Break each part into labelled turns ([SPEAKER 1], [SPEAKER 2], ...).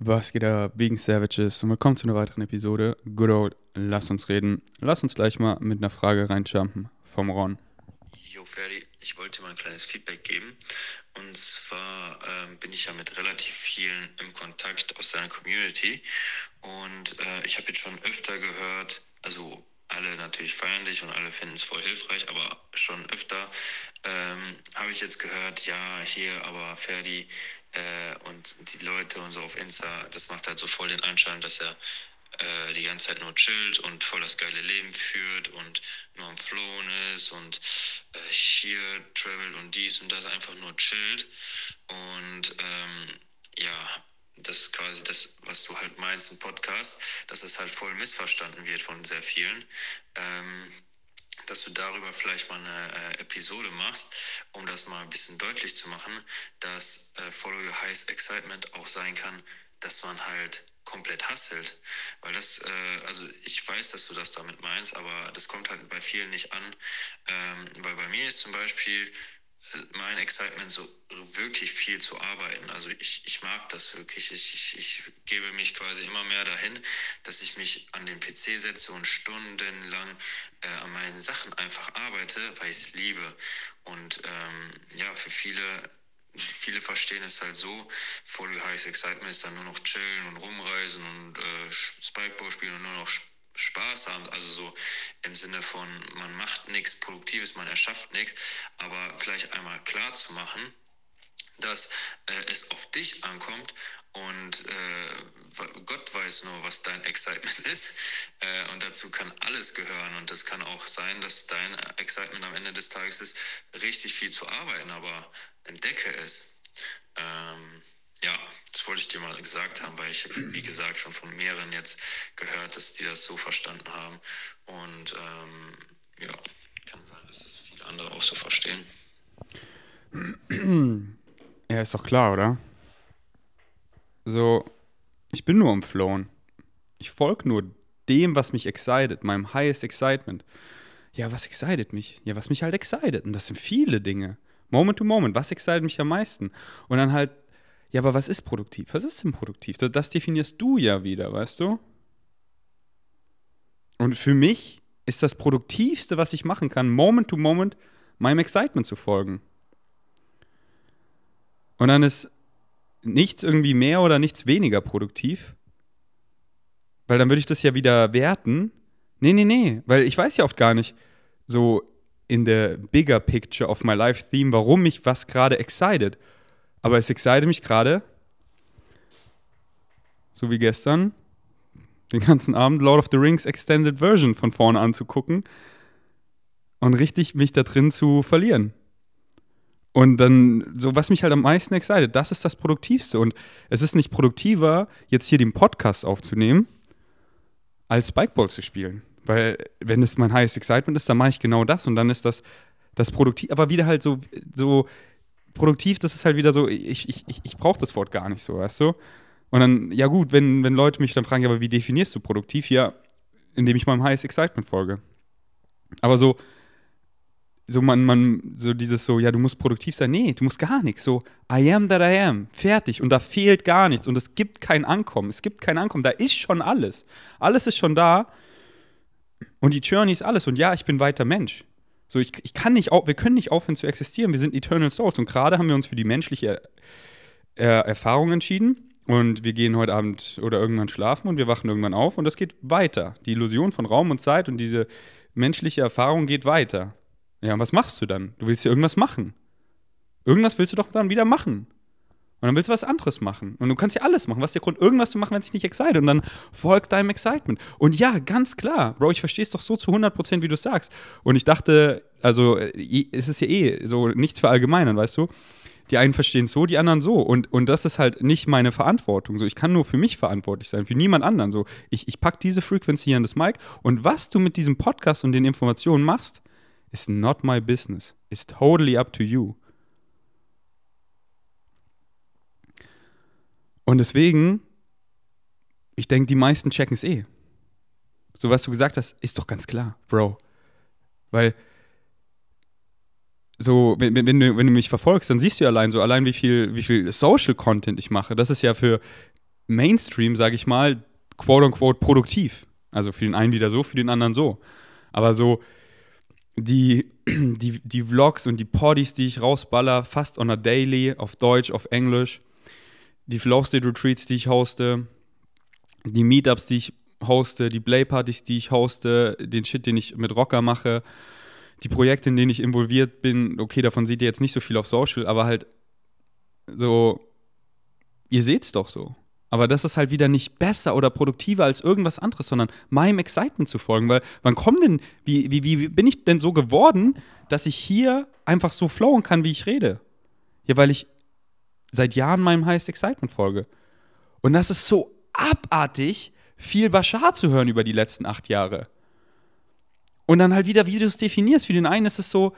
[SPEAKER 1] Was geht da wegen Savages und willkommen zu einer weiteren Episode. Good old, lass uns reden. Lass uns gleich mal mit einer Frage reinjumpen vom Ron.
[SPEAKER 2] Jo, Ferdi, ich wollte dir mal ein kleines Feedback geben. Und zwar ähm, bin ich ja mit relativ vielen im Kontakt aus deiner Community. Und äh, ich habe jetzt schon öfter gehört, also alle natürlich feiern dich und alle finden es voll hilfreich, aber schon öfter ähm, habe ich jetzt gehört, ja, hier, aber Ferdi äh, und die Leute und so auf Insta, das macht halt so voll den Anschein, dass er äh, die ganze Zeit nur chillt und voll das geile Leben führt und nur am Flohen ist und äh, hier travelt und dies und das einfach nur chillt. Und ähm, ja, das ist quasi das, was du halt meinst im Podcast, dass es halt voll missverstanden wird von sehr vielen. Ähm, dass du darüber vielleicht mal eine äh, Episode machst, um das mal ein bisschen deutlich zu machen, dass äh, Follow Your Highest Excitement auch sein kann, dass man halt komplett hasselt. Weil das, äh, also ich weiß, dass du das damit meinst, aber das kommt halt bei vielen nicht an. Ähm, weil bei mir ist zum Beispiel mein Excitement so wirklich viel zu arbeiten. Also ich, ich mag das wirklich. Ich, ich, ich gebe mich quasi immer mehr dahin, dass ich mich an den PC setze und stundenlang äh, an meinen Sachen einfach arbeite, weil ich es liebe. Und ähm, ja, für viele viele verstehen es halt so, Voll Highs Excitement ist dann nur noch chillen und rumreisen und äh, Spikeball spielen und nur noch Spaß haben, also so im Sinne von, man macht nichts Produktives, man erschafft nichts, aber vielleicht einmal klar zu machen, dass äh, es auf dich ankommt und äh, Gott weiß nur, was dein Excitement ist. Äh, und dazu kann alles gehören. Und es kann auch sein, dass dein Excitement am Ende des Tages ist, richtig viel zu arbeiten, aber entdecke es. Ähm, ja, das wollte ich dir mal gesagt haben, weil ich, wie gesagt, schon von mehreren jetzt gehört, dass die das so verstanden haben. Und ähm, ja, kann sein, dass das viele andere auch so verstehen.
[SPEAKER 1] Ja, ist doch klar, oder? So, ich bin nur am Flown. Ich folge nur dem, was mich excited, meinem highest excitement. Ja, was excited mich? Ja, was mich halt excited. Und das sind viele Dinge. Moment to moment. Was excited mich am meisten? Und dann halt ja, aber was ist produktiv? Was ist denn produktiv? Das, definierst du ja wieder, weißt du? Und für mich ist das Produktivste, was ich machen kann, Moment to Moment meinem Excitement zu folgen. Und dann ist nichts irgendwie mehr oder nichts weniger produktiv. Weil dann würde ich das ja wieder werten. Nee, nee, nee. Weil ich weiß ja oft gar nicht so in der bigger picture of my life theme, warum mich was gerade excited. Aber es excite mich gerade, so wie gestern, den ganzen Abend Lord of the Rings Extended Version von vorne anzugucken und richtig mich da drin zu verlieren. Und dann, so was mich halt am meisten excited, das ist das Produktivste. Und es ist nicht produktiver, jetzt hier den Podcast aufzunehmen, als Spikeball zu spielen. Weil, wenn es mein highest excitement ist, dann mache ich genau das und dann ist das das produktiv, aber wieder halt so, so produktiv, das ist halt wieder so, ich, ich, ich, ich brauche das Wort gar nicht so, weißt du? Und dann, ja gut, wenn, wenn Leute mich dann fragen, ja, aber wie definierst du produktiv? Ja, indem ich meinem Highest Excitement folge. Aber so, so man, man, so dieses so, ja, du musst produktiv sein. Nee, du musst gar nichts. So, I am that I am. Fertig. Und da fehlt gar nichts. Und es gibt kein Ankommen. Es gibt kein Ankommen. Da ist schon alles. Alles ist schon da. Und die Journey ist alles. Und ja, ich bin weiter Mensch. So, ich, ich kann nicht, wir können nicht aufhören zu existieren. Wir sind Eternal Souls. Und gerade haben wir uns für die menschliche äh, Erfahrung entschieden. Und wir gehen heute Abend oder irgendwann schlafen und wir wachen irgendwann auf und das geht weiter. Die Illusion von Raum und Zeit und diese menschliche Erfahrung geht weiter. Ja, und was machst du dann? Du willst ja irgendwas machen. Irgendwas willst du doch dann wieder machen. Und dann willst du was anderes machen. Und du kannst ja alles machen. Was ist der Grund, irgendwas zu machen, wenn es dich nicht excited? Und dann folgt deinem Excitement. Und ja, ganz klar, Bro, ich verstehe es doch so zu 100%, wie du sagst. Und ich dachte, also, es ist ja eh so nichts für allgemeinern, weißt du? Die einen verstehen so, die anderen so. Und, und das ist halt nicht meine Verantwortung. So, ich kann nur für mich verantwortlich sein, für niemand anderen. So, ich, ich packe diese Frequency an das Mic. Und was du mit diesem Podcast und den Informationen machst, ist not my business. It's totally up to you. Und deswegen, ich denke, die meisten checken es eh. So, was du gesagt hast, ist doch ganz klar, Bro. Weil, so, wenn, wenn, du, wenn du mich verfolgst, dann siehst du ja allein so, allein wie viel, wie viel Social Content ich mache. Das ist ja für Mainstream, sage ich mal, quote unquote produktiv. Also für den einen wieder so, für den anderen so. Aber so die, die, die Vlogs und die Poddies, die ich rausballer, fast on a daily, auf Deutsch, auf Englisch, die Flow State Retreats, die ich hoste, die Meetups, die ich hoste, die Playpartys, die ich hoste, den Shit, den ich mit Rocker mache, die Projekte, in denen ich involviert bin, okay, davon seht ihr jetzt nicht so viel auf Social, aber halt so, ihr seht's doch so. Aber das ist halt wieder nicht besser oder produktiver als irgendwas anderes, sondern meinem Excitement zu folgen. Weil wann kommt denn, wie, wie, wie bin ich denn so geworden, dass ich hier einfach so flowen kann, wie ich rede? Ja, weil ich seit Jahren meinem Highest Excitement folge. Und das ist so abartig, viel Bashar zu hören über die letzten acht Jahre. Und dann halt wieder, wie du es definierst. Für den einen ist es so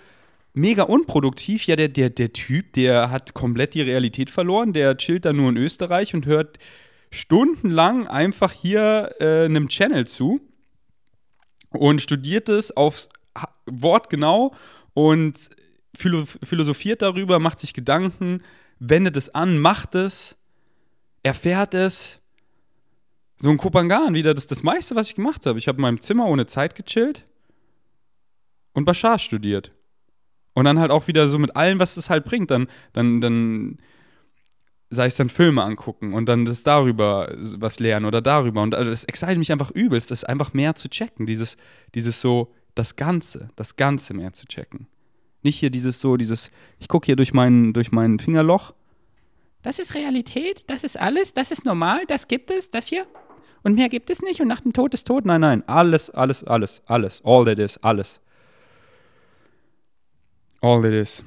[SPEAKER 1] mega unproduktiv. Ja, der, der, der Typ, der hat komplett die Realität verloren. Der chillt da nur in Österreich und hört stundenlang einfach hier äh, einem Channel zu und studiert es aufs Wort genau und philosophiert darüber, macht sich Gedanken, wendet es an, macht es, erfährt es. So ein Kopangan wieder, das ist das meiste, was ich gemacht habe. Ich habe in meinem Zimmer ohne Zeit gechillt und Bashar studiert. Und dann halt auch wieder so mit allem, was es halt bringt. Dann, dann, dann sei es dann Filme angucken und dann das darüber was lernen oder darüber. Und also das excited mich einfach übelst, das einfach mehr zu checken. Dieses, dieses so, das Ganze, das Ganze mehr zu checken. Nicht hier dieses so, dieses, ich gucke hier durch mein, durch mein Fingerloch.
[SPEAKER 3] Das ist Realität, das ist alles, das ist normal, das gibt es, das hier. Und mehr gibt es nicht und nach dem Tod ist tot.
[SPEAKER 1] Nein, nein, alles, alles, alles, alles. All that is, alles. All that is.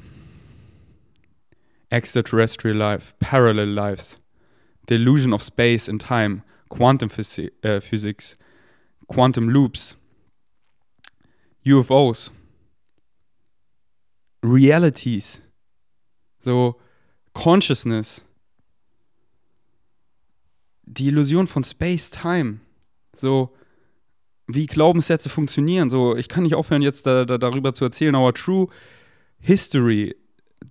[SPEAKER 1] Extraterrestrial life, parallel lives, the illusion of space and time, quantum physi uh, physics, quantum loops, UFOs, realities, so Consciousness, die Illusion von Space-Time, so wie Glaubenssätze funktionieren. So, ich kann nicht aufhören, jetzt da, da, darüber zu erzählen. Our true history.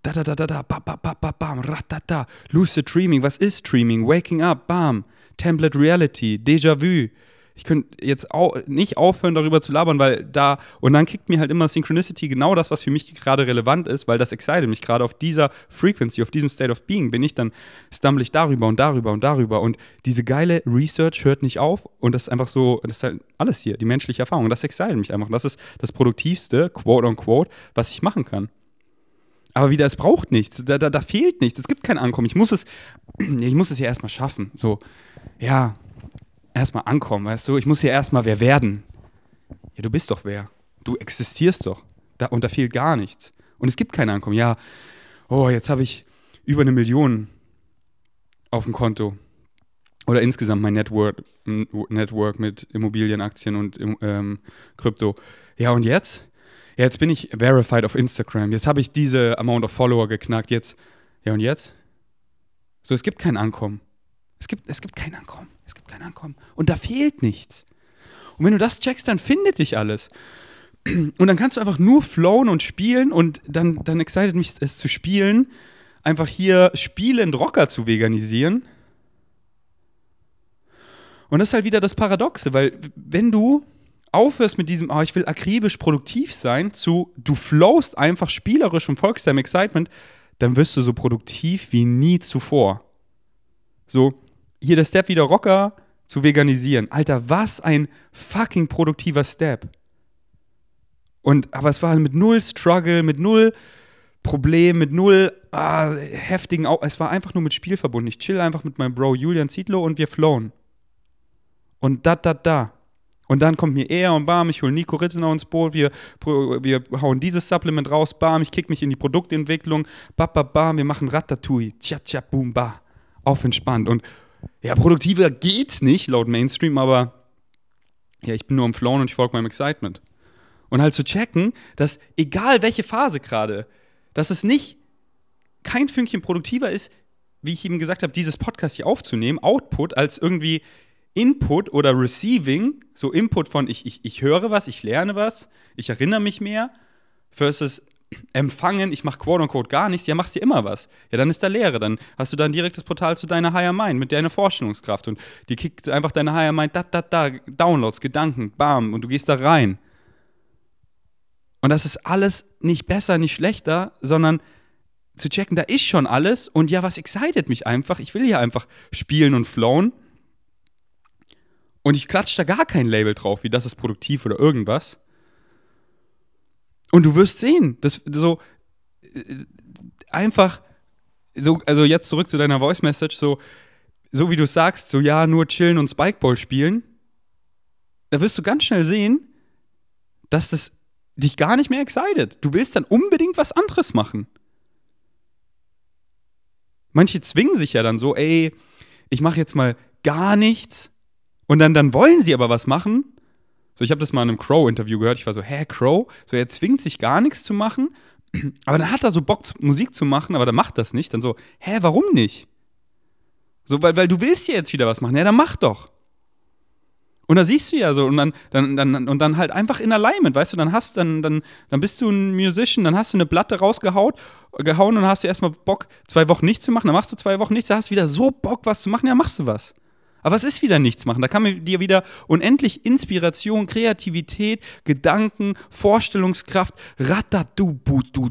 [SPEAKER 1] Da da da da da, ba ba ba ba bam, ratata. Lucid Dreaming, was ist Dreaming? Waking up, bam. Template Reality, Déjà-vu, ich könnte jetzt auch nicht aufhören, darüber zu labern, weil da, und dann kickt mir halt immer Synchronicity genau das, was für mich gerade relevant ist, weil das excited mich gerade auf dieser Frequency, auf diesem State of Being bin ich, dann stumble ich darüber und darüber und darüber und diese geile Research hört nicht auf und das ist einfach so, das ist halt alles hier, die menschliche Erfahrung das excited mich einfach. Das ist das produktivste, quote on quote, was ich machen kann. Aber wieder, es braucht nichts, da, da, da fehlt nichts, es gibt kein Ankommen. Ich muss es, ich muss es ja erstmal schaffen. So, ja, erstmal ankommen, weißt du? Ich muss hier erstmal wer werden. Ja, du bist doch wer. Du existierst doch. Da, und da fehlt gar nichts. Und es gibt kein Ankommen. Ja, oh, jetzt habe ich über eine Million auf dem Konto. Oder insgesamt mein Network, Network mit Immobilien, Aktien und ähm, Krypto. Ja, und jetzt? Ja, jetzt bin ich verified auf Instagram. Jetzt habe ich diese Amount of Follower geknackt. Jetzt, ja, und jetzt? So, es gibt kein Ankommen. Es gibt, es gibt kein Ankommen. Es gibt kein Ankommen. Und da fehlt nichts. Und wenn du das checkst, dann findet dich alles. Und dann kannst du einfach nur flowen und spielen und dann, dann excited mich es zu spielen, einfach hier spielend Rocker zu veganisieren. Und das ist halt wieder das Paradoxe, weil wenn du aufhörst mit diesem, oh, ich will akribisch produktiv sein, zu du flowst einfach spielerisch und folgst deinem Excitement, dann wirst du so produktiv wie nie zuvor. So, hier der Step wieder Rocker zu veganisieren. Alter, was ein fucking produktiver Step. Und, aber es war mit null Struggle, mit null Problem, mit null ah, heftigen, Au es war einfach nur mit Spiel verbunden. Ich chill einfach mit meinem Bro Julian Zietlow und wir flown. Und da, da, da. Und dann kommt mir er und bam, ich hole Nico Rittenau ins Boot, wir, wir hauen dieses Supplement raus, bam, ich kick mich in die Produktentwicklung, bam, bam, bam, wir machen Ratatouille, tja, tja, boom, ba. Auf entspannt. Und ja, produktiver geht's nicht, laut Mainstream, aber ja, ich bin nur im Flow und ich folge meinem Excitement. Und halt zu checken, dass egal welche Phase gerade, dass es nicht kein Fünkchen produktiver ist, wie ich eben gesagt habe, dieses Podcast hier aufzunehmen, Output als irgendwie Input oder Receiving, so Input von ich, ich, ich höre was, ich lerne was, ich erinnere mich mehr, versus empfangen, ich mache quote-unquote gar nichts, ja, machst dir immer was. Ja, dann ist da Leere. Dann hast du da ein direktes Portal zu deiner Higher Mind mit deiner Vorstellungskraft und die kickt einfach deine Higher Mind, da, da, da, Downloads, Gedanken, bam, und du gehst da rein. Und das ist alles nicht besser, nicht schlechter, sondern zu checken, da ist schon alles und ja, was excited mich einfach? Ich will hier einfach spielen und flowen. Und ich klatsche da gar kein Label drauf, wie das ist produktiv oder irgendwas. Und du wirst sehen, dass so äh, einfach so, also jetzt zurück zu deiner Voice Message, so, so wie du sagst, so ja, nur chillen und Spikeball spielen, da wirst du ganz schnell sehen, dass das dich gar nicht mehr excited. Du willst dann unbedingt was anderes machen. Manche zwingen sich ja dann so, ey, ich mache jetzt mal gar nichts und dann, dann wollen sie aber was machen so, ich habe das mal in einem Crow-Interview gehört. Ich war so, hä, Crow? So, er zwingt sich gar nichts zu machen, aber dann hat er so Bock, Musik zu machen, aber der macht das nicht. Dann so, hä, warum nicht? So, weil, weil du willst ja jetzt wieder was machen. Ja, dann mach doch. Und da siehst du ja so, und dann, dann, dann, und dann halt einfach in Alignment, weißt du, dann hast dann, dann, dann bist du ein Musician, dann hast du eine Platte rausgehauen gehauen und dann hast du erstmal Bock, zwei Wochen nichts zu machen, dann machst du zwei Wochen nichts, dann hast du wieder so Bock, was zu machen, ja, machst du was. Aber es ist wieder nichts machen. Da kann dir wieder unendlich Inspiration, Kreativität, Gedanken, Vorstellungskraft, ratadu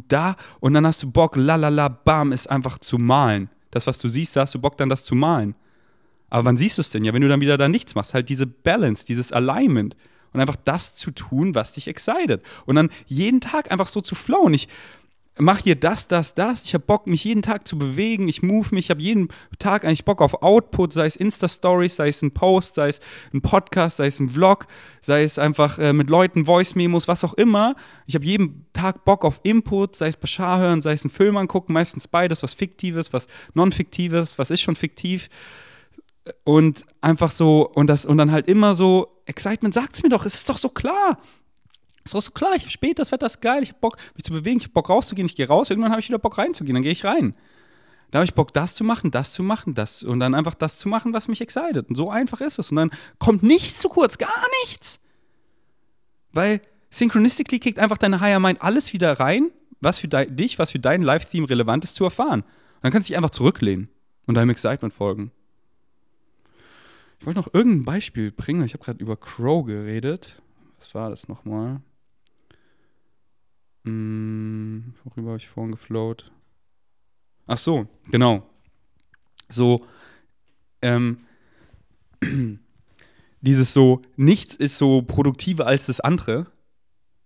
[SPEAKER 1] da und dann hast du Bock, lalala, bam, ist einfach zu malen. Das, was du siehst, da hast du Bock, dann das zu malen. Aber wann siehst du es denn? Ja, wenn du dann wieder da nichts machst. Halt diese Balance, dieses Alignment. Und einfach das zu tun, was dich excited. Und dann jeden Tag einfach so zu flowen. Ich, mach hier das, das, das. Ich habe Bock, mich jeden Tag zu bewegen. Ich move mich. Ich habe jeden Tag eigentlich Bock auf Output, sei es Insta-Stories, sei es ein Post, sei es ein Podcast, sei es ein Vlog, sei es einfach äh, mit Leuten Voice-Memos, was auch immer. Ich habe jeden Tag Bock auf Input, sei es Bashar hören, sei es einen Film angucken, meistens beides, was Fiktives, was Non-Fiktives, was ist schon fiktiv. Und einfach so, und das, und dann halt immer so, Excitement, sagt's mir doch, es ist doch so klar. Ist doch so klar, ich habe spät, das Wetter ist geil, ich habe Bock, mich zu bewegen, ich habe Bock rauszugehen, ich gehe raus, irgendwann habe ich wieder Bock reinzugehen, dann gehe ich rein. Da habe ich Bock, das zu machen, das zu machen, das und dann einfach das zu machen, was mich excited. Und so einfach ist es. Und dann kommt nichts zu kurz, gar nichts. Weil Synchronistically kickt einfach deine Higher Mind alles wieder rein, was für dich, was für dein Live-Theme relevant ist, zu erfahren. Und dann kannst du dich einfach zurücklehnen und deinem Excitement folgen. Ich wollte noch irgendein Beispiel bringen. Ich habe gerade über Crow geredet. Was war das nochmal? Hm, worüber habe ich vorhin geflowt? Ach so, genau. So, ähm, dieses so, nichts ist so produktiver als das andere.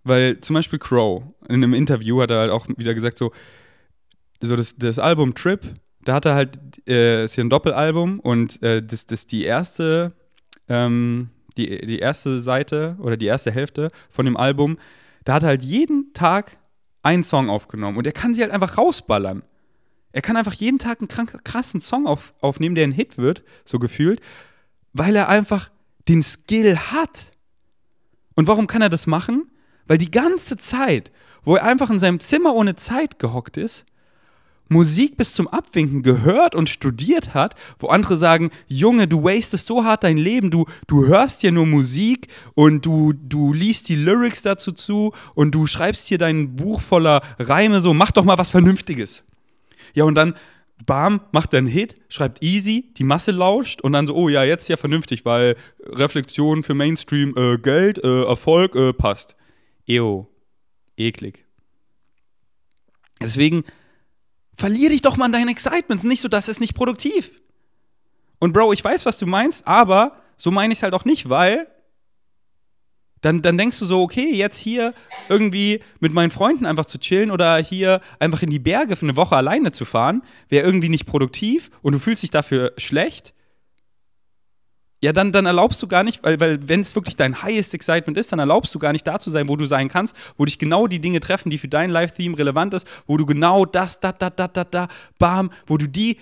[SPEAKER 1] Weil zum Beispiel Crow in einem Interview hat er halt auch wieder gesagt, so, so das, das Album Trip, da hat er halt, äh, ist hier ein Doppelalbum und äh, das, das die erste, ähm, die, die erste Seite oder die erste Hälfte von dem Album, da hat er halt jeden Tag einen Song aufgenommen und er kann sie halt einfach rausballern. Er kann einfach jeden Tag einen krassen Song auf, aufnehmen, der ein Hit wird, so gefühlt, weil er einfach den Skill hat. Und warum kann er das machen? Weil die ganze Zeit, wo er einfach in seinem Zimmer ohne Zeit gehockt ist, Musik bis zum Abwinken gehört und studiert hat, wo andere sagen, Junge, du wastest so hart dein Leben, du, du hörst hier nur Musik und du, du liest die Lyrics dazu zu und du schreibst hier dein Buch voller Reime, so, mach doch mal was Vernünftiges. Ja, und dann, bam, macht er einen Hit, schreibt easy, die Masse lauscht und dann so, oh ja, jetzt ja vernünftig, weil Reflexion für Mainstream, äh, Geld, äh, Erfolg, äh, passt. Eo, eklig. Deswegen, Verlier dich doch mal an deinen Excitements. Nicht so, das ist nicht produktiv. Und Bro, ich weiß, was du meinst, aber so meine ich es halt auch nicht, weil dann, dann denkst du so, okay, jetzt hier irgendwie mit meinen Freunden einfach zu chillen oder hier einfach in die Berge für eine Woche alleine zu fahren, wäre irgendwie nicht produktiv und du fühlst dich dafür schlecht ja, dann, dann erlaubst du gar nicht, weil, weil wenn es wirklich dein highest excitement ist, dann erlaubst du gar nicht da zu sein, wo du sein kannst, wo dich genau die Dinge treffen, die für dein Live-Theme relevant ist, wo du genau das, da, da, da, da, da, bam, wo du die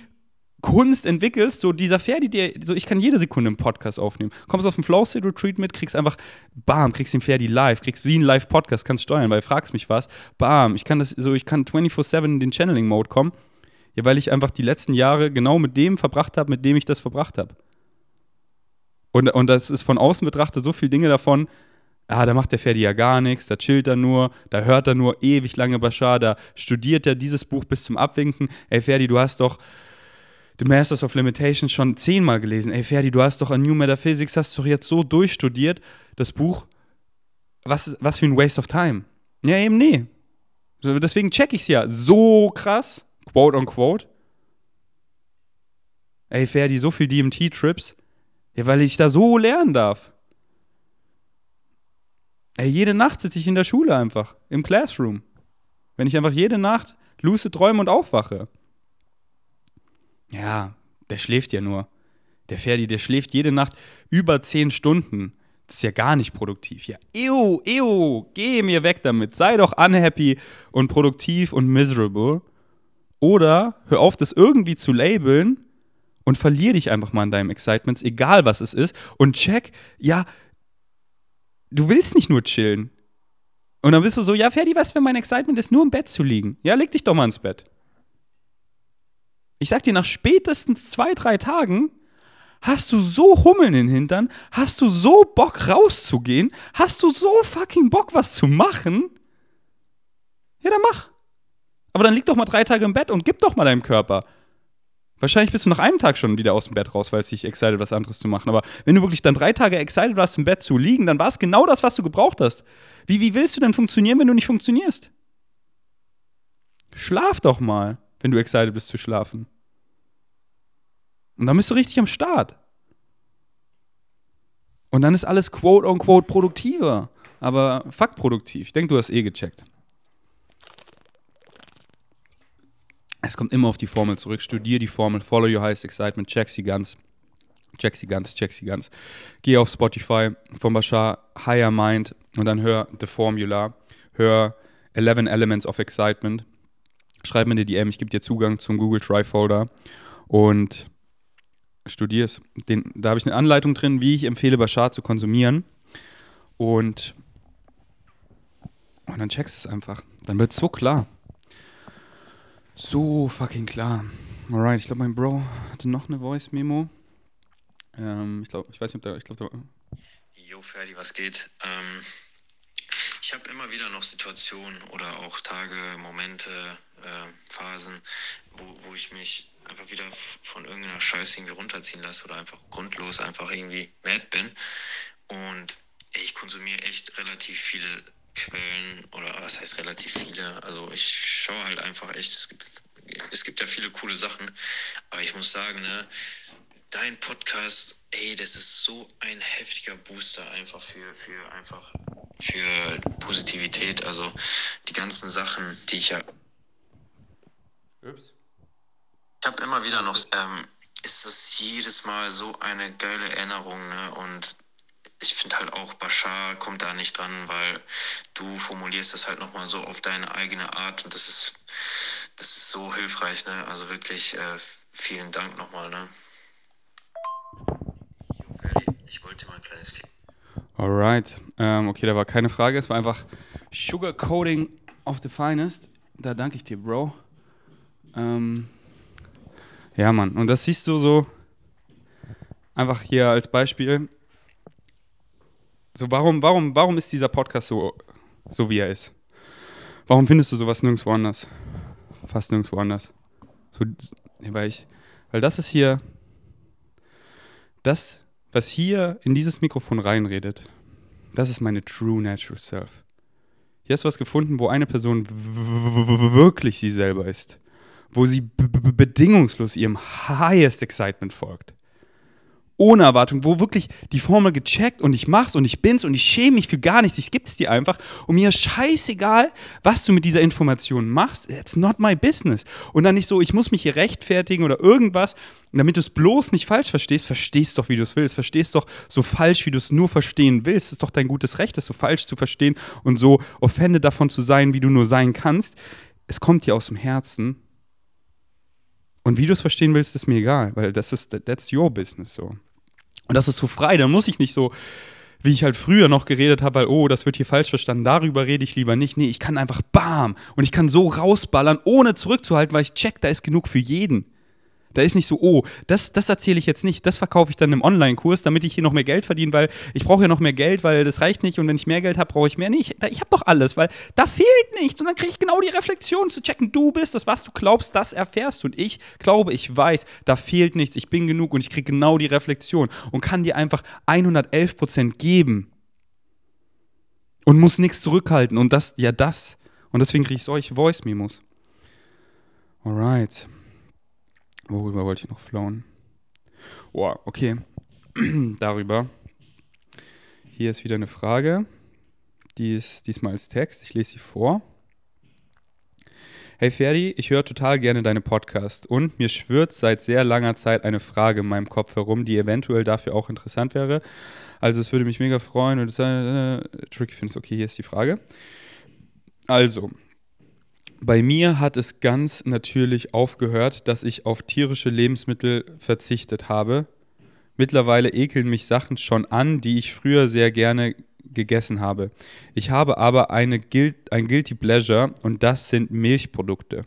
[SPEAKER 1] Kunst entwickelst, so dieser Ferdi, dir, so ich kann jede Sekunde einen Podcast aufnehmen. Kommst auf den Flow State Retreat mit, kriegst einfach, bam, kriegst den Ferdi live, kriegst wie ein Live-Podcast, kannst steuern, weil fragst mich was, bam, ich kann das, so ich kann 24-7 in den Channeling-Mode kommen, ja, weil ich einfach die letzten Jahre genau mit dem verbracht habe, mit dem ich das verbracht habe. Und, und das ist von außen betrachtet so viele Dinge davon, ah, da macht der Ferdi ja gar nichts, da chillt er nur, da hört er nur ewig lange Bashar, da studiert er dieses Buch bis zum Abwinken. Ey, Ferdi, du hast doch The Masters of Limitations schon zehnmal gelesen. Ey, Ferdi, du hast doch an New Metaphysics, hast du doch jetzt so durchstudiert, das Buch. Was, was für ein Waste of Time. Ja, eben nee. Deswegen check ich's ja so krass, quote on quote. Ey, Ferdi, so viel DMT-Trips. Ja, weil ich da so lernen darf. Ey, jede Nacht sitze ich in der Schule einfach, im Classroom. Wenn ich einfach jede Nacht lucid träume und aufwache. Ja, der schläft ja nur. Der Ferdi, der schläft jede Nacht über 10 Stunden. Das ist ja gar nicht produktiv. Ja, ew, ew, geh mir weg damit. Sei doch unhappy und produktiv und miserable. Oder hör auf, das irgendwie zu labeln und verlier dich einfach mal in deinem Excitements, egal was es ist. Und check, ja, du willst nicht nur chillen. Und dann bist du so, ja, Ferdi, was für mein Excitement ist, nur im Bett zu liegen. Ja, leg dich doch mal ins Bett. Ich sag dir, nach spätestens zwei, drei Tagen hast du so Hummeln in den Hintern, hast du so Bock rauszugehen, hast du so fucking Bock, was zu machen. Ja, dann mach. Aber dann lieg doch mal drei Tage im Bett und gib doch mal deinem Körper. Wahrscheinlich bist du nach einem Tag schon wieder aus dem Bett raus, weil es dich excited, was anderes zu machen. Aber wenn du wirklich dann drei Tage excited warst, im Bett zu liegen, dann war es genau das, was du gebraucht hast. Wie, wie willst du denn funktionieren, wenn du nicht funktionierst? Schlaf doch mal, wenn du excited bist zu schlafen. Und dann bist du richtig am Start. Und dann ist alles quote unquote produktiver. Aber fuck produktiv. Ich denke, du hast eh gecheckt. Es kommt immer auf die Formel zurück. Studier die Formel, follow your highest excitement, check sie ganz. Check sie ganz, check sie ganz. Geh auf Spotify von Bashar, Higher Mind und dann hör The Formula. Hör 11 Elements of Excitement. Schreib mir eine DM, ich gebe dir Zugang zum Google Drive Folder und studier's. Den, da habe ich eine Anleitung drin, wie ich empfehle, Bashar zu konsumieren. Und, und dann checkst du es einfach. Dann wird es so klar. So fucking klar. Alright, ich glaube, mein Bro hatte noch eine Voice-Memo. Ähm, ich glaube, ich weiß nicht, ob der, ich glaube,
[SPEAKER 2] Jo, Ferdi, was geht? Ähm, ich habe immer wieder noch Situationen oder auch Tage, Momente, äh, Phasen, wo, wo ich mich einfach wieder von irgendeiner Scheiße irgendwie runterziehen lasse oder einfach grundlos einfach irgendwie mad bin. Und ich konsumiere echt relativ viele Quellen oder was heißt relativ viele? Also ich schaue halt einfach echt, es gibt, es gibt ja viele coole Sachen, aber ich muss sagen, ne, dein Podcast, ey, das ist so ein heftiger Booster einfach für, für einfach für Positivität. Also die ganzen Sachen, die ich ja.
[SPEAKER 1] Ups.
[SPEAKER 2] Ich habe immer wieder noch, ähm, ist das jedes Mal so eine geile Erinnerung, ne? Und ich finde halt auch, Bashar kommt da nicht dran, weil du formulierst das halt nochmal so auf deine eigene Art und das ist, das ist so hilfreich, ne? Also wirklich äh, vielen Dank nochmal, ne? Ich wollte dir mal ein kleines
[SPEAKER 1] Alright. Ähm, okay, da war keine Frage. Es war einfach Sugarcoating of the finest. Da danke ich dir, Bro. Ähm, ja, Mann. Und das siehst du so einfach hier als Beispiel. So, warum, warum, warum ist dieser Podcast so, so wie er ist? Warum findest du sowas nirgendwo anders? Fast nirgendwo anders. So, weil ich, weil das ist hier, das, was hier in dieses Mikrofon reinredet, das ist meine true natural self. Hier hast du was gefunden, wo eine Person wirklich sie selber ist. Wo sie bedingungslos ihrem highest excitement folgt. Ohne Erwartung, wo wirklich die Formel gecheckt und ich mach's und ich bin's und ich schäme mich für gar nichts, ich gib's dir einfach und mir ist scheißegal, was du mit dieser Information machst, it's not my business. Und dann nicht so, ich muss mich hier rechtfertigen oder irgendwas, damit du es bloß nicht falsch verstehst, verstehst doch, wie du es willst, verstehst doch so falsch, wie du es nur verstehen willst, das ist doch dein gutes Recht, das so falsch zu verstehen und so offended davon zu sein, wie du nur sein kannst. Es kommt dir aus dem Herzen und wie du es verstehen willst, ist mir egal, weil das ist, that's your business so. Und das ist so frei, da muss ich nicht so, wie ich halt früher noch geredet habe, weil, oh, das wird hier falsch verstanden, darüber rede ich lieber nicht. Nee, ich kann einfach bam und ich kann so rausballern, ohne zurückzuhalten, weil ich check, da ist genug für jeden. Da ist nicht so, oh, das, das erzähle ich jetzt nicht, das verkaufe ich dann im Online-Kurs, damit ich hier noch mehr Geld verdiene, weil ich brauche ja noch mehr Geld, weil das reicht nicht und wenn ich mehr Geld habe, brauche ich mehr. Nee, ich, ich habe doch alles, weil da fehlt nichts und dann kriege ich genau die Reflexion zu checken, du bist das, was du glaubst, das erfährst und ich glaube, ich weiß, da fehlt nichts, ich bin genug und ich kriege genau die Reflexion und kann dir einfach 111% geben und muss nichts zurückhalten und das, ja das. Und deswegen kriege ich solche Voice-Memos. Alright. Worüber wollte ich noch flowen? Oh, okay. Darüber. Hier ist wieder eine Frage. Die ist diesmal als Text. Ich lese sie vor. Hey Ferdi, ich höre total gerne deine Podcast und mir schwirrt seit sehr langer Zeit eine Frage in meinem Kopf herum, die eventuell dafür auch interessant wäre. Also es würde mich mega freuen und äh, Tricky finde es okay, hier ist die Frage. Also, bei mir hat es ganz natürlich aufgehört, dass ich auf tierische Lebensmittel verzichtet habe. Mittlerweile ekeln mich Sachen schon an, die ich früher sehr gerne gegessen habe. Ich habe aber eine ein Guilty Pleasure und das sind Milchprodukte.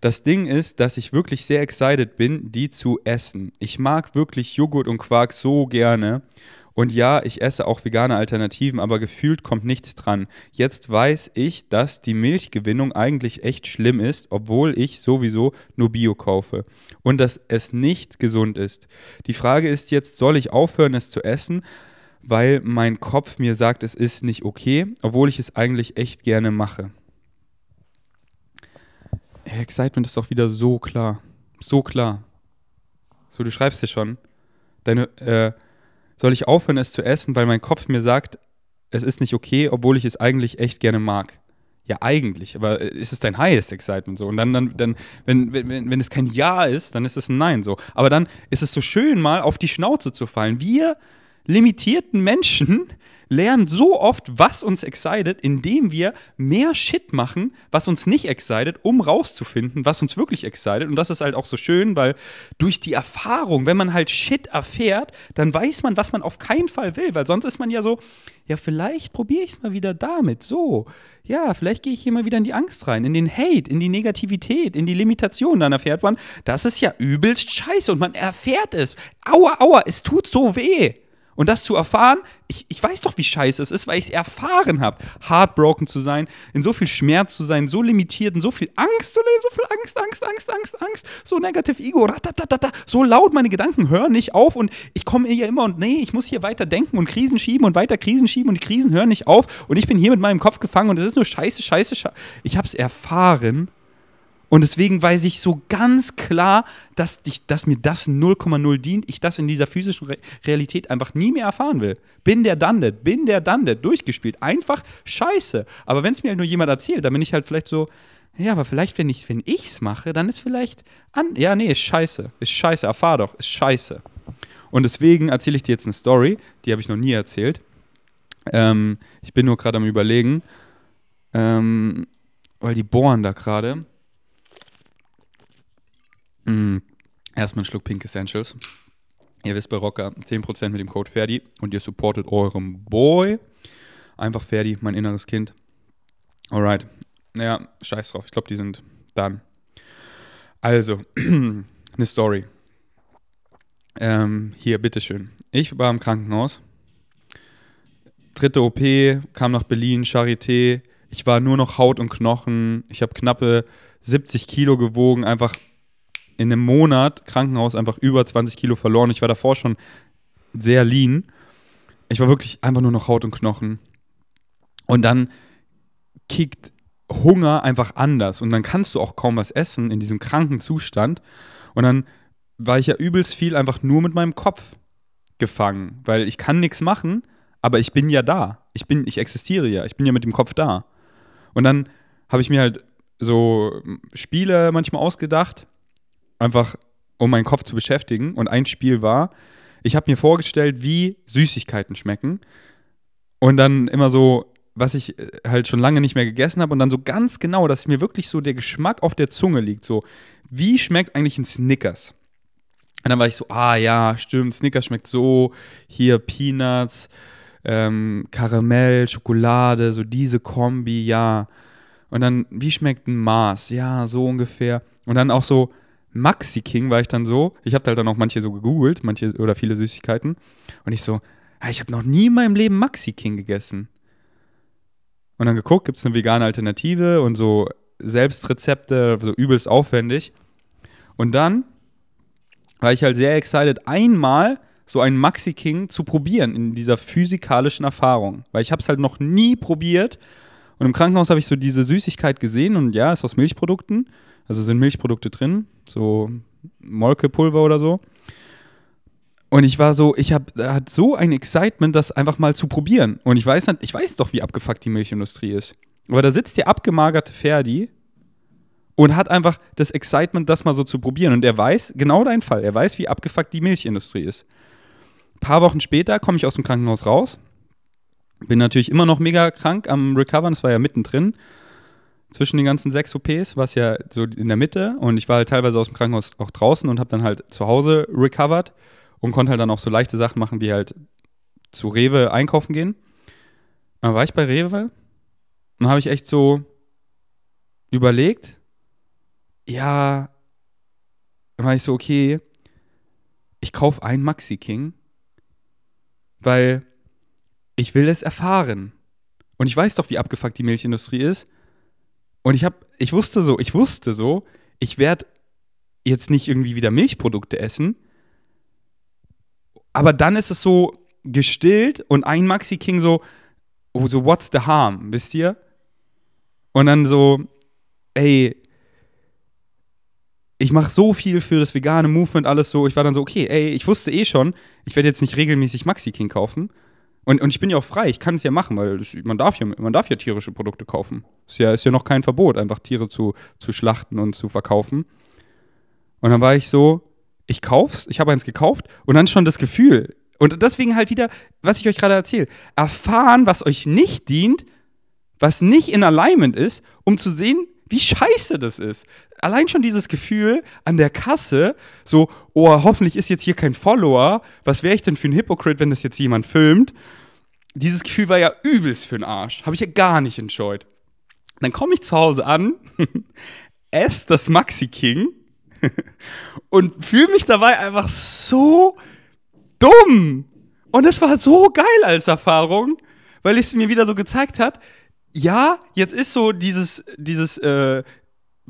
[SPEAKER 1] Das Ding ist, dass ich wirklich sehr excited bin, die zu essen. Ich mag wirklich Joghurt und Quark so gerne und ja, ich esse auch vegane Alternativen, aber gefühlt kommt nichts dran. Jetzt weiß ich, dass die Milchgewinnung eigentlich echt schlimm ist, obwohl ich sowieso nur Bio kaufe. Und dass es nicht gesund ist. Die Frage ist jetzt, soll ich aufhören, es zu essen? Weil mein Kopf mir sagt, es ist nicht okay, obwohl ich es eigentlich echt gerne mache. Excitement ist doch wieder so klar. So klar. So, du schreibst dir schon. Deine, äh, soll ich aufhören, es zu essen, weil mein Kopf mir sagt, es ist nicht okay, obwohl ich es eigentlich echt gerne mag. Ja, eigentlich, aber ist es dein highest excitement so? Und dann, dann, dann wenn, wenn, wenn es kein Ja ist, dann ist es ein Nein so. Aber dann ist es so schön, mal auf die Schnauze zu fallen. Wir limitierten Menschen lernen so oft, was uns excited, indem wir mehr Shit machen, was uns nicht excited, um rauszufinden, was uns wirklich excited. Und das ist halt auch so schön, weil durch die Erfahrung, wenn man halt Shit erfährt, dann weiß man, was man auf keinen Fall will, weil sonst ist man ja so, ja, vielleicht probiere ich es mal wieder damit. So, ja, vielleicht gehe ich hier mal wieder in die Angst rein, in den Hate, in die Negativität, in die Limitation. Dann erfährt man, das ist ja übelst scheiße und man erfährt es. Aua, aua, es tut so weh. Und das zu erfahren, ich, ich weiß doch, wie scheiße es ist, weil ich es erfahren habe, heartbroken zu sein, in so viel Schmerz zu sein, so limitiert, in so viel Angst zu leben, so viel Angst, Angst, Angst, Angst, Angst, so negativ Ego, ratatatata, so laut meine Gedanken hören nicht auf und ich komme hier immer und nee, ich muss hier weiter denken und Krisen schieben und weiter Krisen schieben und die Krisen hören nicht auf und ich bin hier mit meinem Kopf gefangen und es ist nur scheiße, scheiße, scheiße. Ich habe es erfahren und deswegen weiß ich so ganz klar, dass, ich, dass mir das 0,0 dient, ich das in dieser physischen Re Realität einfach nie mehr erfahren will. Bin der Dundet, bin der Dundet, durchgespielt. Einfach scheiße. Aber wenn es mir halt nur jemand erzählt, dann bin ich halt vielleicht so, ja, aber vielleicht, wenn ich es wenn mache, dann ist vielleicht an. Ja, nee, ist scheiße. Ist scheiße, erfahr doch, ist scheiße. Und deswegen erzähle ich dir jetzt eine Story, die habe ich noch nie erzählt. Ähm, ich bin nur gerade am Überlegen, ähm, weil die bohren da gerade. Mm, erstmal ein Schluck Pink Essentials. Ihr wisst bei Rocker 10% mit dem Code Ferdi und ihr supportet eurem Boy. Einfach Ferdi, mein inneres Kind. Alright. Naja, scheiß drauf. Ich glaube, die sind dann. Also, eine Story. Ähm, hier, bitteschön. Ich war im Krankenhaus. Dritte OP, kam nach Berlin, Charité. Ich war nur noch Haut und Knochen. Ich habe knappe 70 Kilo gewogen, einfach in einem Monat Krankenhaus einfach über 20 Kilo verloren. Ich war davor schon sehr lean. Ich war wirklich einfach nur noch Haut und Knochen. Und dann kickt Hunger einfach anders. Und dann kannst du auch kaum was essen in diesem kranken Zustand. Und dann war ich ja übelst viel einfach nur mit meinem Kopf gefangen. Weil ich kann nichts machen, aber ich bin ja da. Ich bin, ich existiere ja. Ich bin ja mit dem Kopf da. Und dann habe ich mir halt so Spiele manchmal ausgedacht, einfach um meinen Kopf zu beschäftigen. Und ein Spiel war, ich habe mir vorgestellt, wie Süßigkeiten schmecken. Und dann immer so, was ich äh, halt schon lange nicht mehr gegessen habe. Und dann so ganz genau, dass mir wirklich so der Geschmack auf der Zunge liegt. So, wie schmeckt eigentlich ein Snickers? Und dann war ich so, ah ja, stimmt, Snickers schmeckt so. Hier Peanuts, ähm, Karamell, Schokolade, so diese Kombi, ja. Und dann, wie schmeckt ein Mars? Ja, so ungefähr. Und dann auch so, Maxi King war ich dann so, ich habe halt dann auch manche so gegoogelt, manche oder viele Süßigkeiten. Und ich so, ja, ich habe noch nie in meinem Leben Maxi King gegessen. Und dann geguckt, gibt es eine vegane Alternative und so Selbstrezepte, so übelst aufwendig. Und dann war ich halt sehr excited, einmal so einen Maxi King zu probieren in dieser physikalischen Erfahrung. Weil ich habe es halt noch nie probiert. Und im Krankenhaus habe ich so diese Süßigkeit gesehen und ja, ist aus Milchprodukten. Also sind Milchprodukte drin, so Molkepulver oder so. Und ich war so, ich habe hat so ein Excitement, das einfach mal zu probieren. Und ich weiß, ich weiß doch, wie abgefuckt die Milchindustrie ist. Aber da sitzt der abgemagerte Ferdi und hat einfach das Excitement, das mal so zu probieren. Und er weiß, genau dein Fall, er weiß, wie abgefuckt die Milchindustrie ist. Ein paar Wochen später komme ich aus dem Krankenhaus raus. Bin natürlich immer noch mega krank am Recovern, das war ja mittendrin. Zwischen den ganzen sechs OPs war es ja so in der Mitte und ich war halt teilweise aus dem Krankenhaus auch draußen und habe dann halt zu Hause recovered und konnte halt dann auch so leichte Sachen machen, wie halt zu Rewe einkaufen gehen. Dann war ich bei Rewe und habe ich echt so überlegt, ja, dann war ich so, okay, ich kaufe einen Maxi King, weil ich will es erfahren. Und ich weiß doch, wie abgefuckt die Milchindustrie ist. Und ich habe, ich wusste so, ich wusste so, ich werde jetzt nicht irgendwie wieder Milchprodukte essen. Aber dann ist es so gestillt und ein Maxi King so, oh, so what's the harm, wisst ihr? Und dann so, ey, ich mache so viel für das vegane Movement, alles so. Ich war dann so, okay, ey, ich wusste eh schon, ich werde jetzt nicht regelmäßig Maxi King kaufen. Und, und ich bin ja auch frei, ich kann es ja machen, weil das, man, darf ja, man darf ja tierische Produkte kaufen. Ist ja, ist ja noch kein Verbot, einfach Tiere zu, zu schlachten und zu verkaufen. Und dann war ich so, ich kauf's, ich habe eins gekauft und dann schon das Gefühl. Und deswegen halt wieder, was ich euch gerade erzähle, erfahren, was euch nicht dient, was nicht in Alignment ist, um zu sehen, wie scheiße das ist allein schon dieses Gefühl an der Kasse, so, oh, hoffentlich ist jetzt hier kein Follower, was wäre ich denn für ein Hypocrite, wenn das jetzt jemand filmt? Dieses Gefühl war ja übelst für den Arsch. Habe ich ja gar nicht enjoyed. Dann komme ich zu Hause an, esse das Maxi King und fühle mich dabei einfach so dumm. Und es war so geil als Erfahrung, weil es mir wieder so gezeigt hat, ja, jetzt ist so dieses, dieses äh,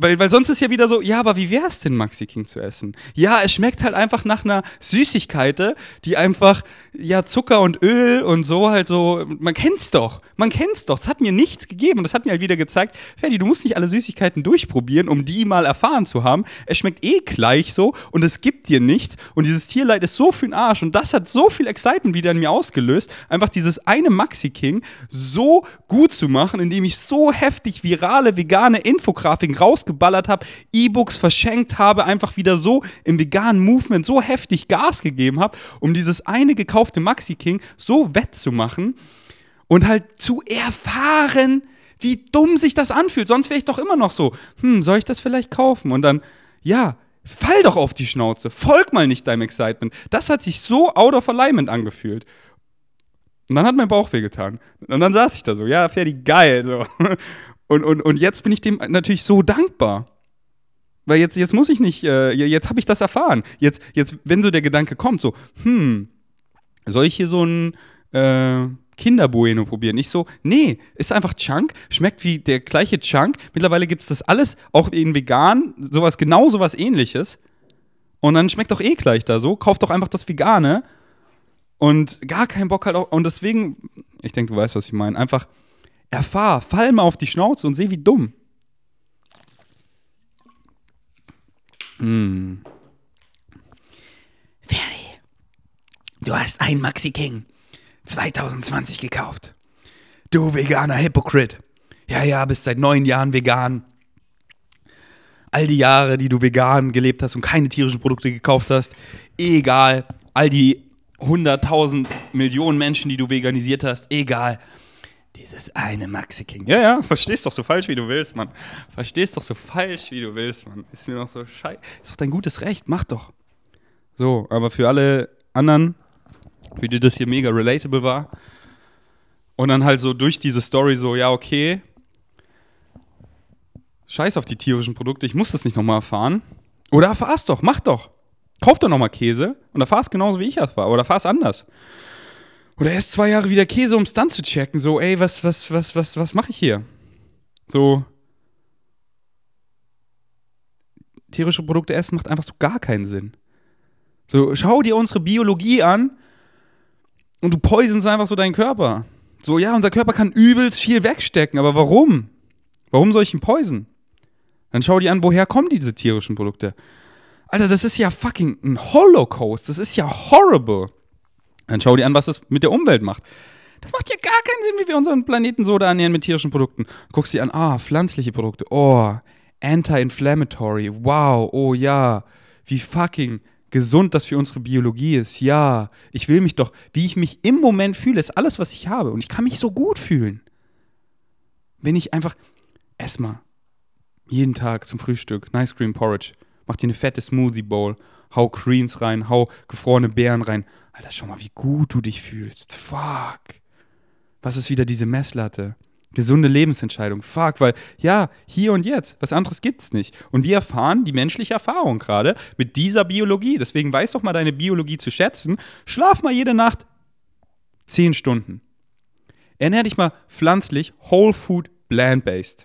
[SPEAKER 1] weil, weil sonst ist ja wieder so, ja, aber wie wäre es denn, Maxi King zu essen? Ja, es schmeckt halt einfach nach einer Süßigkeit, die einfach, ja, Zucker und Öl und so halt so, man kennt's doch, man kennt's doch. Es hat mir nichts gegeben und das hat mir halt wieder gezeigt, Ferdi, du musst nicht alle Süßigkeiten durchprobieren, um die mal erfahren zu haben. Es schmeckt eh gleich so und es gibt dir nichts und dieses Tierleid ist so für den Arsch und das hat so viel Excitement wieder in mir ausgelöst, einfach dieses eine Maxi King so gut zu machen, indem ich so heftig virale vegane Infografiken rausgebracht geballert habe, E-Books verschenkt habe, einfach wieder so im veganen Movement so heftig Gas gegeben habe, um dieses eine gekaufte Maxi King so wettzumachen und halt zu erfahren, wie dumm sich das anfühlt. Sonst wäre ich doch immer noch so, hm, soll ich das vielleicht kaufen? Und dann, ja, fall doch auf die Schnauze, folg mal nicht deinem Excitement. Das hat sich so out of alignment angefühlt. Und dann hat mein Bauch wehgetan. Und dann saß ich da so, ja, Ferdi, geil. So. Und, und, und jetzt bin ich dem natürlich so dankbar. Weil jetzt, jetzt muss ich nicht, äh, jetzt habe ich das erfahren. Jetzt, jetzt, wenn so der Gedanke kommt, so, hm, soll ich hier so ein äh, Kinderbueno probieren? Ich so, nee, ist einfach Chunk, schmeckt wie der gleiche Chunk. Mittlerweile gibt es das alles, auch in vegan, sowas, genau sowas ähnliches. Und dann schmeckt doch eh gleich da so. Kauft doch einfach das Vegane. Und gar keinen Bock halt auch. Und deswegen, ich denke, du weißt, was ich meine. Einfach Erfahr, fall mal auf die Schnauze und seh, wie dumm.
[SPEAKER 3] Hm. Ferdi, du hast einen Maxi King 2020 gekauft.
[SPEAKER 1] Du veganer Hypocrite. Ja, ja, bist seit neun Jahren vegan. All die Jahre, die du vegan gelebt hast und keine tierischen Produkte gekauft hast, egal. All die hunderttausend Millionen Menschen, die du veganisiert hast, egal. Dieses eine Maxi King. Ja, ja, verstehst doch so falsch, wie du willst, Mann. Verstehst doch so falsch, wie du willst, Mann. Ist mir noch so scheiße. Ist doch dein gutes Recht, mach doch. So, aber für alle anderen, für die das hier mega relatable war, und dann halt so durch diese Story so, ja, okay, scheiß auf die tierischen Produkte, ich muss das nicht nochmal erfahren. Oder erfahr's doch, mach doch. Kauf doch nochmal Käse und erfahr's genauso wie ich war. Oder erfahr's anders. Oder erst zwei Jahre wieder Käse, um es dann zu checken. So, ey, was, was, was, was, was mache ich hier? So. Tierische Produkte essen macht einfach so gar keinen Sinn. So, schau dir unsere Biologie an und du poisonst einfach so deinen Körper. So, ja, unser Körper kann übelst viel wegstecken, aber warum? Warum soll ich ihn poison? Dann schau dir an, woher kommen diese tierischen Produkte? Alter, das ist ja fucking ein Holocaust. Das ist ja horrible. Dann schau dir an, was das mit der Umwelt macht. Das macht ja gar keinen Sinn, wie wir unseren Planeten so da ernähren mit tierischen Produkten. Guckst dir an, ah, pflanzliche Produkte. Oh, anti-inflammatory. Wow, oh ja. Wie fucking gesund das für unsere Biologie ist. Ja, ich will mich doch, wie ich mich im Moment fühle, ist alles, was ich habe. Und ich kann mich so gut fühlen. Wenn ich einfach, ess mal, jeden Tag zum Frühstück, Nice Green Porridge, mach dir eine fette Smoothie Bowl, hau Greens rein, hau gefrorene Beeren rein. Alter, schau mal, wie gut du dich fühlst. Fuck. Was ist wieder diese Messlatte? Gesunde Lebensentscheidung. Fuck, weil ja, hier und jetzt, was anderes gibt's nicht. Und wir erfahren die menschliche Erfahrung gerade mit dieser Biologie. Deswegen weiß doch mal deine Biologie zu schätzen. Schlaf mal jede Nacht zehn Stunden. Ernähr dich mal pflanzlich, whole food, plant-based.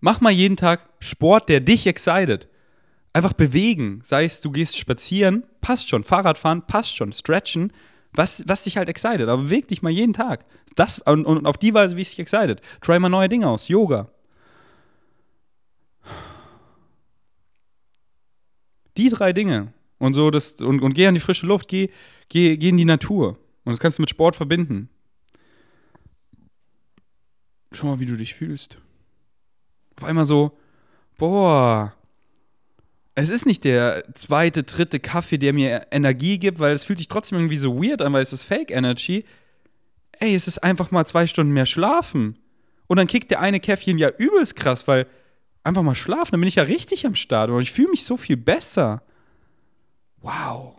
[SPEAKER 1] Mach mal jeden Tag Sport, der dich excited. Einfach bewegen. Sei es, du gehst spazieren, passt schon. Fahrradfahren, passt schon. Stretchen, was, was dich halt excited. Aber beweg dich mal jeden Tag. Das, und, und auf die Weise, wie es dich excited. Try mal neue Dinge aus. Yoga. Die drei Dinge. Und so, das, und, und geh an die frische Luft, geh, geh, geh in die Natur. Und das kannst du mit Sport verbinden. Schau mal, wie du dich fühlst. Auf einmal so, boah, es ist nicht der zweite, dritte Kaffee, der mir Energie gibt, weil es fühlt sich trotzdem irgendwie so weird an, weil es ist Fake Energy. Ey, es ist einfach mal zwei Stunden mehr schlafen. Und dann kickt der eine Käffchen ja übelst krass, weil einfach mal schlafen, dann bin ich ja richtig am Start und ich fühle mich so viel besser. Wow.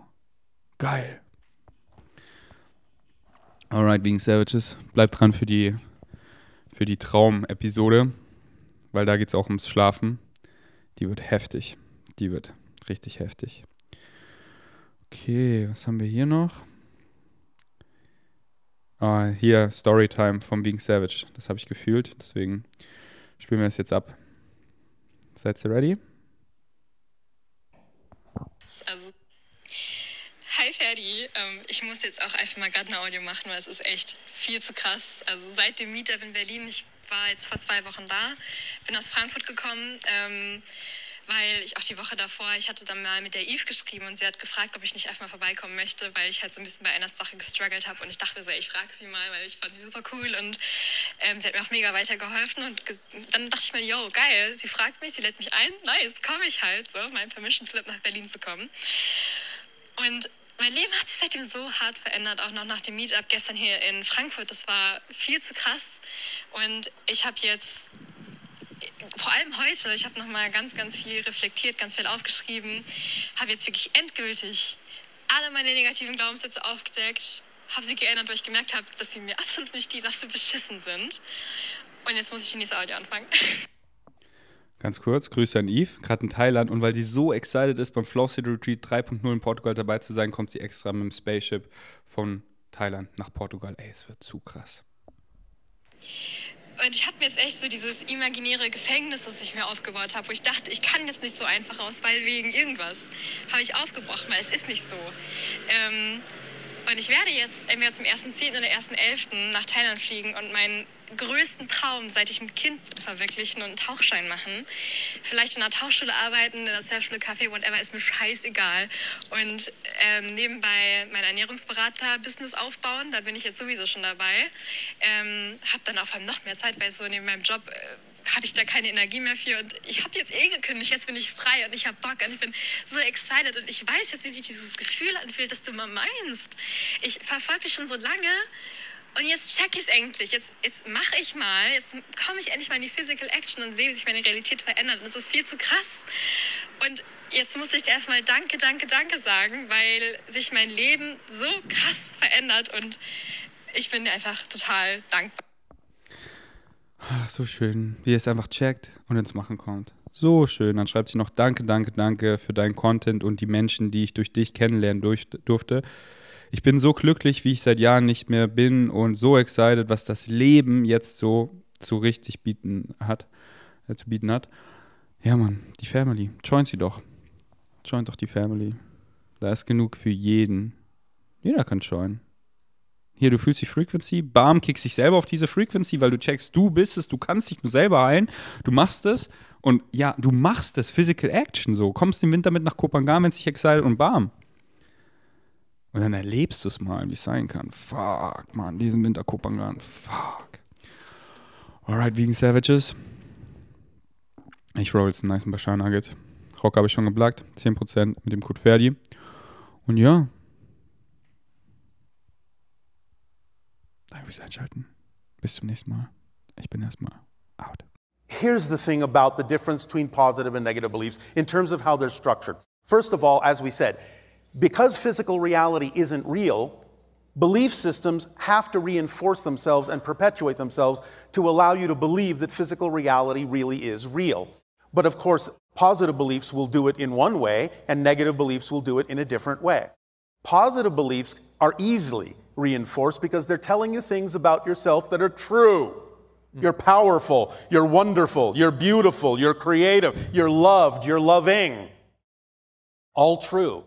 [SPEAKER 1] Geil. Alright, Being Savages. Bleibt dran für die, für die Traum-Episode, weil da geht es auch ums Schlafen. Die wird heftig. Die wird richtig heftig. Okay, was haben wir hier noch? Ah, hier Storytime von Being Savage. Das habe ich gefühlt, deswegen spielen wir es jetzt ab. Seid ihr ready?
[SPEAKER 4] Also, hi Ferdi, ähm, ich muss jetzt auch einfach mal gerade ein Audio machen, weil es ist echt viel zu krass. Also seit dem Meetup in Berlin, ich war jetzt vor zwei Wochen da, bin aus Frankfurt gekommen. Ähm, weil ich auch die Woche davor, ich hatte dann mal mit der Eve geschrieben und sie hat gefragt, ob ich nicht einfach mal vorbeikommen möchte, weil ich halt so ein bisschen bei einer Sache gestruggelt habe und ich dachte so, ich frage sie mal, weil ich fand sie super cool und ähm, sie hat mir auch mega weitergeholfen und dann dachte ich mir, yo, geil, sie fragt mich, sie lädt mich ein, nice, komme ich halt, so, mein Permission Slip nach Berlin zu kommen. Und mein Leben hat sich seitdem so hart verändert, auch noch nach dem Meetup gestern hier in Frankfurt. Das war viel zu krass. Und ich habe jetzt vor allem heute, ich habe nochmal ganz, ganz viel reflektiert, ganz viel aufgeschrieben, habe jetzt wirklich endgültig alle meine negativen Glaubenssätze aufgedeckt, habe sie geändert, weil ich gemerkt habe, dass sie mir absolut nicht die Last für beschissen sind. Und jetzt muss ich in dieses Audio anfangen.
[SPEAKER 1] Ganz kurz, Grüße an Eve, gerade in Thailand. Und weil sie so excited ist, beim Flow City Retreat 3.0 in Portugal dabei zu sein, kommt sie extra mit dem Spaceship von Thailand nach Portugal. Ey, es wird zu krass.
[SPEAKER 4] Und ich habe mir jetzt echt so dieses imaginäre Gefängnis, das ich mir aufgebaut habe, wo ich dachte, ich kann jetzt nicht so einfach raus, weil wegen irgendwas, habe ich aufgebrochen, weil es ist nicht so. Ähm, und ich werde jetzt entweder zum 1.10. oder 1.11. nach Thailand fliegen und meinen größten Traum, seit ich ein Kind bin, verwirklichen und einen Tauchschein machen. Vielleicht in einer Tauchschule arbeiten, in der Surfschule, Kaffee, whatever, ist mir scheißegal. Und ähm, nebenbei mein Ernährungsberater-Business aufbauen, da bin ich jetzt sowieso schon dabei. Ähm, habe dann auch noch mehr Zeit, weil so neben meinem Job... Äh, habe ich da keine Energie mehr für und ich habe jetzt eh gekündigt, jetzt bin ich frei und ich habe Bock und ich bin so excited und ich weiß jetzt, wie sich dieses Gefühl anfühlt, das du mal meinst. Ich verfolge dich schon so lange und jetzt check ich es endlich. Jetzt, jetzt mache ich mal, jetzt komme ich endlich mal in die Physical Action und sehe, wie sich meine Realität verändert. Und das ist viel zu krass. Und jetzt muss ich dir erstmal Danke, Danke, Danke sagen, weil sich mein Leben so krass verändert und ich bin dir einfach total dankbar.
[SPEAKER 1] So schön, wie es einfach checkt und ins Machen kommt. So schön. Dann schreibt sie noch Danke, danke, danke für deinen Content und die Menschen, die ich durch dich kennenlernen durch, durfte. Ich bin so glücklich, wie ich seit Jahren nicht mehr bin und so excited, was das Leben jetzt so, so richtig bieten hat, äh, zu bieten hat. Ja, Mann, die Family. Join sie doch. Join doch die Family. Da ist genug für jeden. Jeder kann joinen. Hier, du fühlst die Frequency, bam, kickst dich selber auf diese Frequency, weil du checkst, du bist es, du kannst dich nur selber heilen, du machst es und ja, du machst es, Physical Action so, kommst im Winter mit nach Kopangan, wenn es dich excited und bam. Und dann erlebst du es mal, wie es sein kann. Fuck, man, diesen Winter Kopangan, fuck. Alright, Vegan Savages. Ich roll jetzt einen nice Bashar Nugget. Rock habe ich schon geblackt, 10% mit dem Code Ferdi. Und ja, Einschalten. Bis zum nächsten Mal. Ich bin erstmal out.
[SPEAKER 5] Here's the thing about the difference between positive and negative beliefs in terms of how they're structured. First of all, as we said, because physical reality isn't real, belief systems have to reinforce themselves and perpetuate themselves to allow you to believe that physical reality really is real. But of course, positive beliefs will do it in one way, and negative beliefs will do it in a different way. Positive beliefs are easily reinforced because they're telling you things about yourself that are true. You're powerful, you're wonderful, you're beautiful, you're creative, you're loved, you're loving. All true.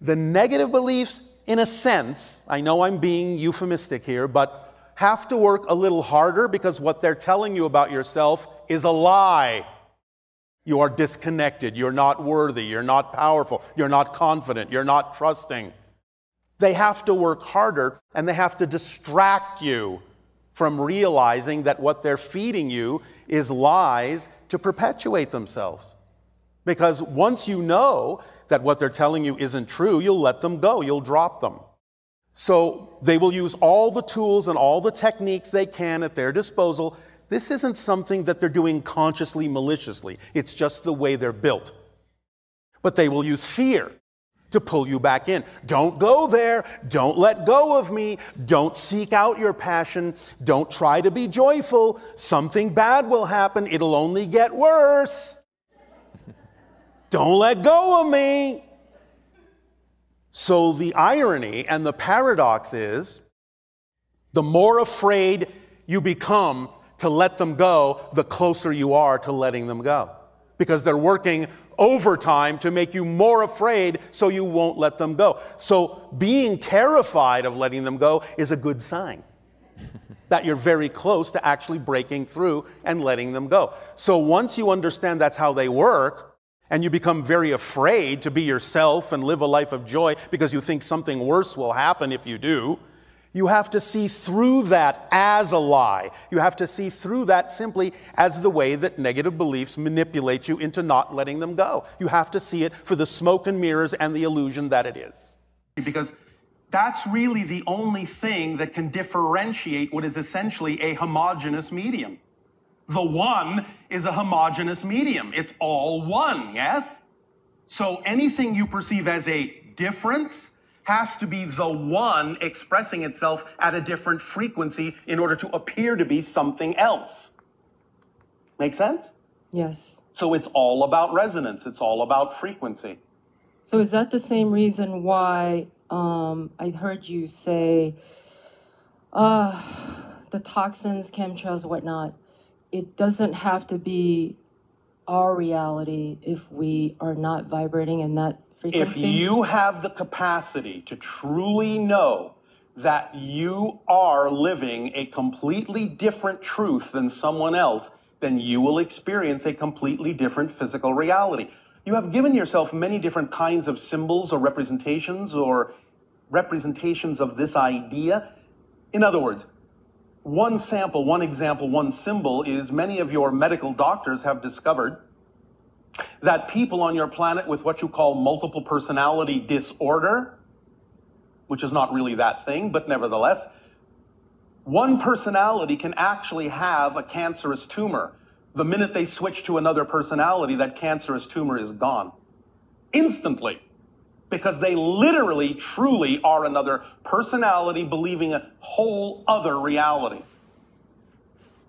[SPEAKER 5] The negative beliefs, in a sense, I know I'm being euphemistic here, but have to work a little harder because what they're telling you about yourself is a lie. You are disconnected, you're not worthy, you're not powerful, you're not confident, you're not trusting. They have to work harder and they have to distract you from realizing that what they're feeding you is lies to perpetuate themselves. Because once you know that what they're telling you isn't true, you'll let them go, you'll drop them. So they will use all the tools and all the techniques they can at their disposal. This isn't something that they're doing consciously, maliciously. It's just the way they're built. But they will use fear to pull you back in. Don't go there. Don't let go of me. Don't seek out your passion. Don't try to be joyful. Something bad will happen. It'll only get worse. Don't let go of me. So the irony and the paradox is the more afraid you become to let them go, the closer you are to letting them go. Because they're working overtime to make you more afraid so you won't let them go. So being terrified of letting them go is a good sign that you're very close to actually breaking through and letting them go. So once you understand that's how they work, and you become very afraid to be yourself and live a life of joy because you think something worse will happen if you do, you have to see through that as a lie. You have to see through that simply as the way that negative beliefs manipulate you into not letting them go. You have to see it for the smoke and mirrors and the illusion that it is.
[SPEAKER 6] Because that's really the only thing that can differentiate what is essentially a homogeneous medium. The one is a homogeneous medium. It's all one, yes? So anything you perceive as a difference has to be the one expressing itself at a different frequency in order to appear to be something else. Make sense?
[SPEAKER 7] Yes.
[SPEAKER 6] So it's all about resonance, it's all about frequency.
[SPEAKER 7] So is that the same reason why um, I heard you say uh, the toxins, chemtrails, whatnot, it doesn't have to be our reality if we are not vibrating in that
[SPEAKER 6] If you have the capacity to truly know that you are living a completely different truth than someone else, then you will experience a completely different physical reality. You have given yourself many different kinds of symbols or representations or representations of this idea. In other words, one sample, one example, one symbol is many of your medical doctors have discovered that people on your planet with what you call multiple personality disorder, which is not really that thing, but nevertheless, one personality can actually have a cancerous tumor. The minute they switch to another personality, that cancerous tumor is gone. Instantly. Because they literally, truly are another personality believing a whole other reality.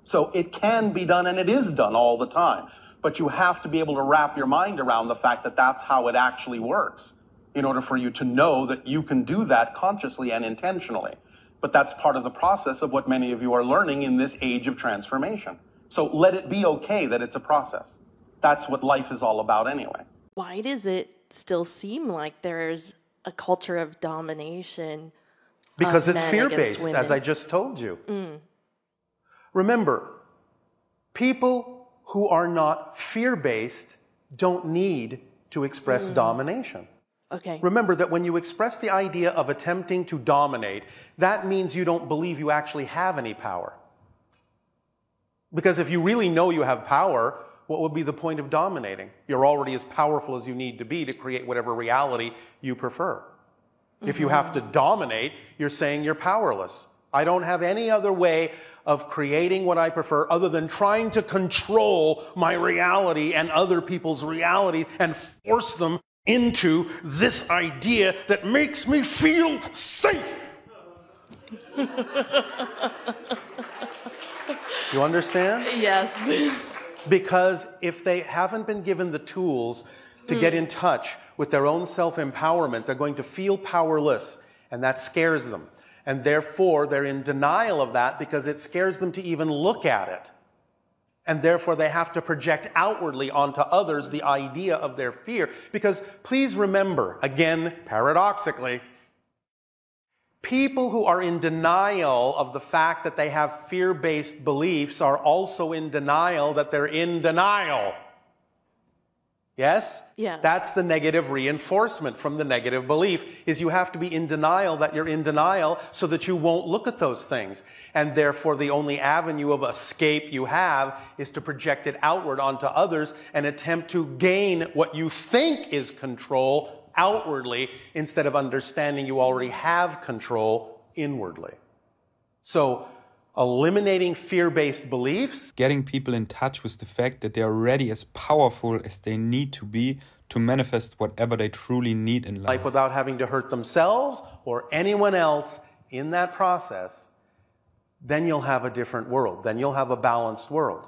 [SPEAKER 6] So it can be done and it is done all the time. But you have to be able to wrap your mind around the fact that that's how it actually works in order for you to know that you can do that consciously and intentionally. But that's part of the process of what many of you are learning in this age of transformation. So let it be okay that it's a process. That's what life is all about anyway.
[SPEAKER 8] Why does it still seem like there's a culture of domination?
[SPEAKER 5] Because
[SPEAKER 8] of
[SPEAKER 5] it's
[SPEAKER 8] men
[SPEAKER 5] fear
[SPEAKER 8] against
[SPEAKER 5] based, as? I just told you. Mm. Remember, people who are not fear based don't need to express mm. domination.
[SPEAKER 8] Okay.
[SPEAKER 5] Remember that when you express the idea of attempting to dominate, that means you don't believe you actually have any power. Because if you really know you have power, what would be the point of dominating? You're already as powerful as you need to be to create whatever reality you prefer. If you have mm-hmm. to dominate, you're saying you're powerless. I don't have any other way of creating what I prefer other than trying to control my reality and other people's reality and force them into this idea that makes me feel safe. you understand?
[SPEAKER 8] yes.
[SPEAKER 5] Because if they haven't been given the tools to get hmm. in touch with their own self empowerment, they're going to feel powerless, and that scares them. And therefore, they're in denial of that because it scares them to even look at it. And therefore, they have to project outwardly onto others the idea of their fear. Because please remember, again, paradoxically, People who are in denial of the fact that they have fear based beliefs are also in denial that they're in denial. Yes?
[SPEAKER 8] Yes.
[SPEAKER 5] That's the negative reinforcement from the negative belief is you have to be in denial that you're in denial so that you won't look at those things. And therefore the only avenue of escape you have is to project it outward onto others and attempt to gain what you think is control outwardly instead of understanding you already have control inwardly. So eliminating fear-based beliefs
[SPEAKER 1] Getting people in touch with the fact that they are already as powerful as they need to be to manifest whatever they truly need in life.
[SPEAKER 5] life without having to hurt themselves or anyone else in that process, then you'll have a different world. Then you'll have a balanced world.